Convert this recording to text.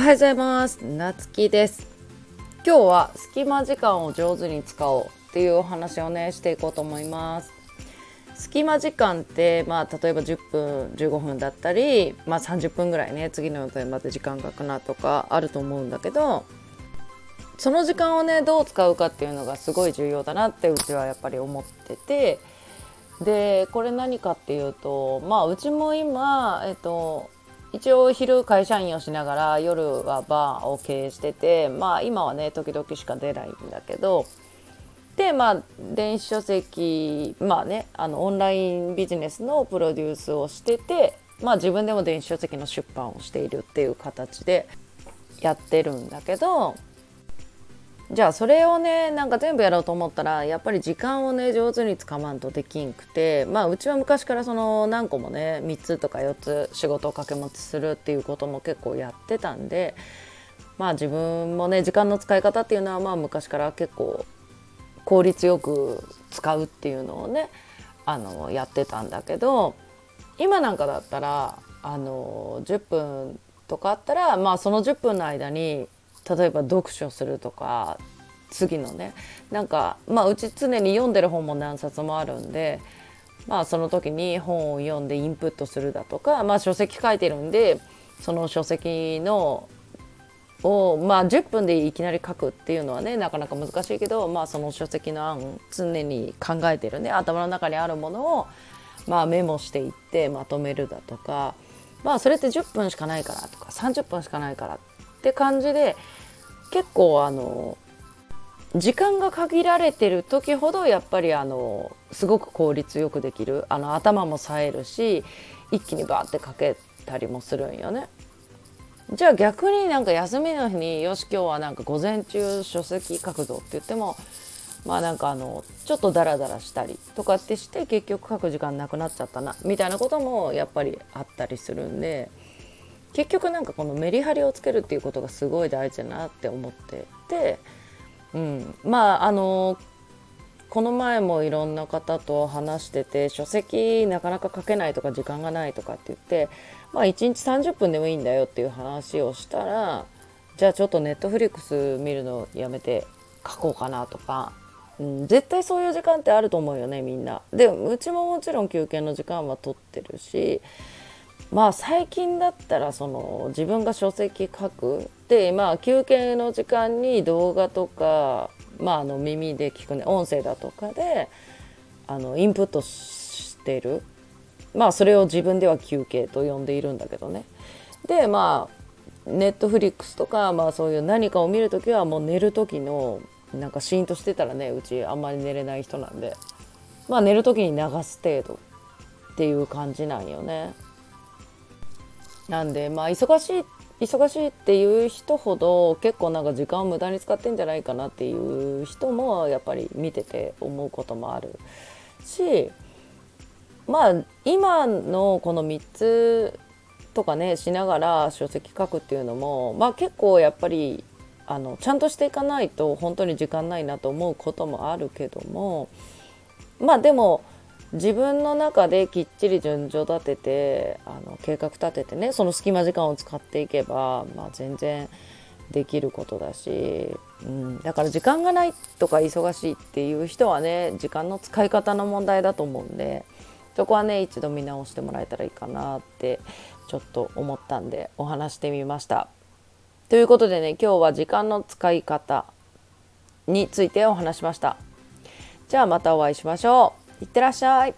おはようございます。なつきです。今日は隙間時間を上手に使おうっていうお話をねしていこうと思います。隙間時間ってまあ例えば10分15分だったりまあ30分ぐらいね次の予定まで時間がかなとかあると思うんだけどその時間をねどう使うかっていうのがすごい重要だなってうちはやっぱり思っててでこれ何かっていうとまあうちも今えっと一応昼会社員をしながら夜はバーを経営しててまあ今はね時々しか出ないんだけどでまあ電子書籍まあねあのオンラインビジネスのプロデュースをしててまあ自分でも電子書籍の出版をしているっていう形でやってるんだけどじゃあそれをねなんか全部やろうと思ったらやっぱり時間をね上手につかまんとできんくてまあうちは昔からその何個もね3つとか4つ仕事を掛け持ちするっていうことも結構やってたんでまあ自分もね時間の使い方っていうのはまあ昔から結構効率よく使うっていうのをねあのやってたんだけど今なんかだったらあの10分とかあったらまあその10分の間に例えば読書するとか次のねなんかまあうち常に読んでる本も何冊もあるんでまあその時に本を読んでインプットするだとかまあ書籍書いてるんでその書籍のをまあ10分でいきなり書くっていうのはねなかなか難しいけどまあその書籍の案常に考えてるね頭の中にあるものをまあメモしていってまとめるだとかまあそれって10分しかないからとか30分しかないからっって感じで結構あの時間が限られてる時ほどやっぱりあのすごく効率よくできるあの頭も冴えるし一気にバーってかけたりもするんよね。じゃあ逆になんか休みの日によし今日はなんか午前中書籍書くぞって言ってもまあなんかあのちょっとダラダラしたりとかってして結局書く時間なくなっちゃったなみたいなこともやっぱりあったりするんで結局なんかこのメリハリをつけるっていうことがすごい大事だなって思ってて、うん、まああのこの前もいろんな方と話してて書籍なかなか書けないとか時間がないとかって言ってまあ1日30分でもいいんだよっていう話をしたらじゃあちょっとネットフリックス見るのやめて書こうかなとか、うん、絶対そういう時間ってあると思うよねみんな。でうちももちろん休憩の時間は取ってるしまあ最近だったらその自分が書籍書くでまあ休憩の時間に動画とか、まあ、あの耳で聞くね音声だとかであのインプットしてる。まあそれを自分では休憩と呼んでいるんだけどね。でまあネットフリックスとか、まあ、そういう何かを見る時はもう寝る時のなんかシーンとしてたらねうちあんまり寝れない人なんで。まあ寝る時に流す程度っていう感じなんよね。なんでまあ忙しい忙しいっていう人ほど結構なんか時間を無駄に使ってんじゃないかなっていう人もやっぱり見てて思うこともあるしまあ今のこの3つとかねしながら書籍書くっていうのもまあ結構やっぱりあのちゃんとしていかないと本当に時間ないなと思うこともあるけどもまあでも自分の中できっちり順序立ててあの計画立ててねその隙間時間を使っていけば、まあ、全然できることだし、うん、だから時間がないとか忙しいっていう人はね時間の使い方の問題だと思うんでそこはね一度見直してもらえたらいいかなってちょっと思ったんでお話してみました。ということでね今日は時間の使い方についてお話しました。じゃあまたお会いしましょう。いってらっしゃい。